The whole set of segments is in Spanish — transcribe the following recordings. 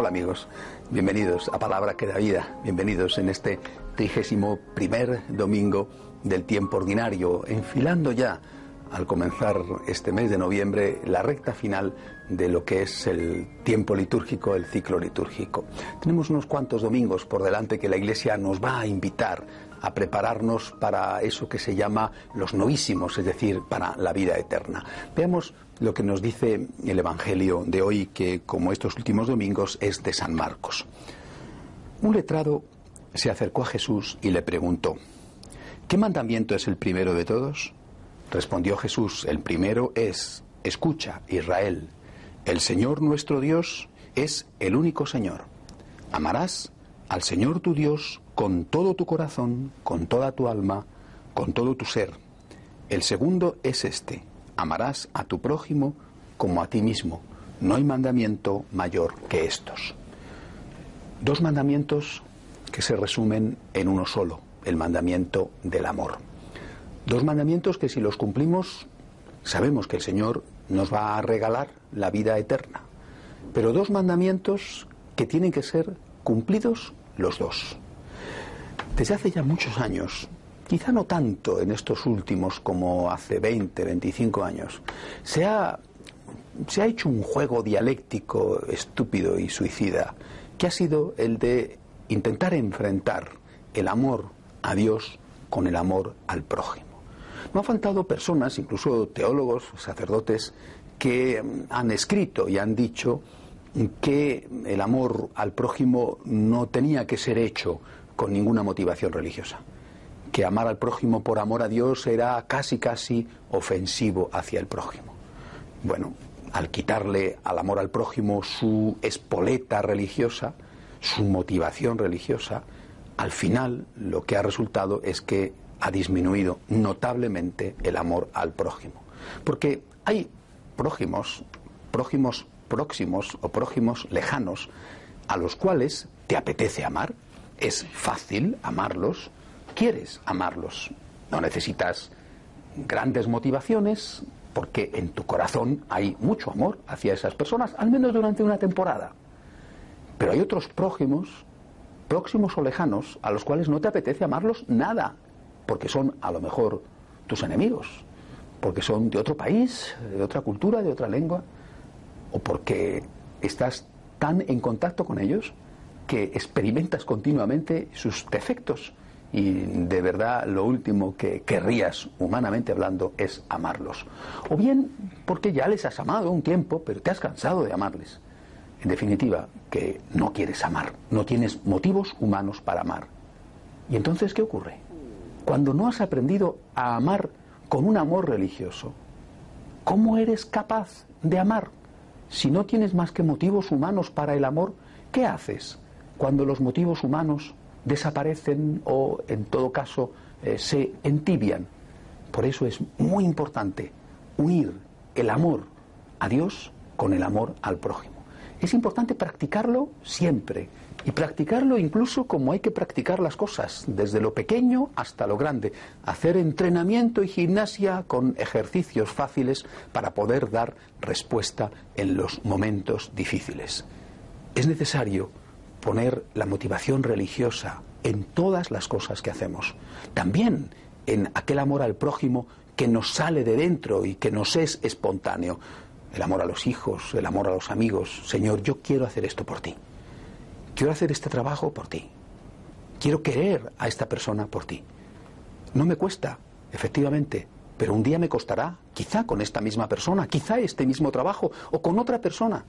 Hola amigos, bienvenidos a Palabra que da vida, bienvenidos en este trigésimo primer domingo del tiempo ordinario, enfilando ya al comenzar este mes de noviembre la recta final de lo que es el tiempo litúrgico, el ciclo litúrgico. Tenemos unos cuantos domingos por delante que la Iglesia nos va a invitar a prepararnos para eso que se llama los novísimos, es decir, para la vida eterna. Veamos lo que nos dice el Evangelio de hoy, que como estos últimos domingos es de San Marcos. Un letrado se acercó a Jesús y le preguntó, ¿qué mandamiento es el primero de todos? Respondió Jesús, el primero es, escucha, Israel, el Señor nuestro Dios es el único Señor. Amarás al Señor tu Dios con todo tu corazón, con toda tu alma, con todo tu ser. El segundo es este, amarás a tu prójimo como a ti mismo. No hay mandamiento mayor que estos. Dos mandamientos que se resumen en uno solo, el mandamiento del amor. Dos mandamientos que si los cumplimos sabemos que el Señor nos va a regalar la vida eterna. Pero dos mandamientos que tienen que ser cumplidos los dos. Desde hace ya muchos años, quizá no tanto en estos últimos como hace 20, 25 años, se ha, se ha hecho un juego dialéctico estúpido y suicida, que ha sido el de intentar enfrentar el amor a Dios con el amor al prójimo. No han faltado personas, incluso teólogos, sacerdotes, que han escrito y han dicho que el amor al prójimo no tenía que ser hecho con ninguna motivación religiosa, que amar al prójimo por amor a Dios era casi casi ofensivo hacia el prójimo. Bueno, al quitarle al amor al prójimo su espoleta religiosa, su motivación religiosa, al final lo que ha resultado es que ha disminuido notablemente el amor al prójimo. Porque hay prójimos, prójimos próximos o prójimos lejanos a los cuales te apetece amar, es fácil amarlos, quieres amarlos. No necesitas grandes motivaciones porque en tu corazón hay mucho amor hacia esas personas, al menos durante una temporada. Pero hay otros prójimos, próximos o lejanos, a los cuales no te apetece amarlos nada, porque son a lo mejor tus enemigos, porque son de otro país, de otra cultura, de otra lengua, o porque estás tan en contacto con ellos que experimentas continuamente sus defectos y de verdad lo último que querrías, humanamente hablando, es amarlos. O bien porque ya les has amado un tiempo, pero te has cansado de amarles. En definitiva, que no quieres amar, no tienes motivos humanos para amar. ¿Y entonces qué ocurre? cuando no has aprendido a amar con un amor religioso, ¿cómo eres capaz de amar? Si no tienes más que motivos humanos para el amor, ¿qué haces cuando los motivos humanos desaparecen o, en todo caso, eh, se entibian? Por eso es muy importante unir el amor a Dios con el amor al prójimo. Es importante practicarlo siempre y practicarlo incluso como hay que practicar las cosas, desde lo pequeño hasta lo grande. Hacer entrenamiento y gimnasia con ejercicios fáciles para poder dar respuesta en los momentos difíciles. Es necesario poner la motivación religiosa en todas las cosas que hacemos. También en aquel amor al prójimo que nos sale de dentro y que nos es espontáneo el amor a los hijos, el amor a los amigos. Señor, yo quiero hacer esto por ti. Quiero hacer este trabajo por ti. Quiero querer a esta persona por ti. No me cuesta, efectivamente, pero un día me costará, quizá con esta misma persona, quizá este mismo trabajo o con otra persona.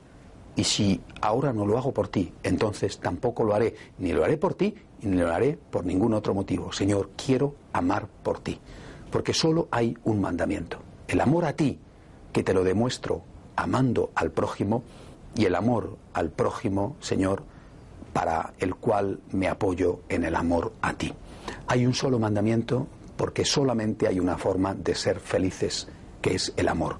Y si ahora no lo hago por ti, entonces tampoco lo haré, ni lo haré por ti, ni lo haré por ningún otro motivo. Señor, quiero amar por ti, porque solo hay un mandamiento. El amor a ti, que te lo demuestro amando al prójimo y el amor al prójimo, Señor, para el cual me apoyo en el amor a ti. Hay un solo mandamiento porque solamente hay una forma de ser felices, que es el amor.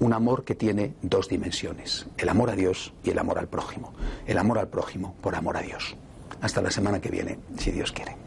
Un amor que tiene dos dimensiones, el amor a Dios y el amor al prójimo. El amor al prójimo por amor a Dios. Hasta la semana que viene, si Dios quiere.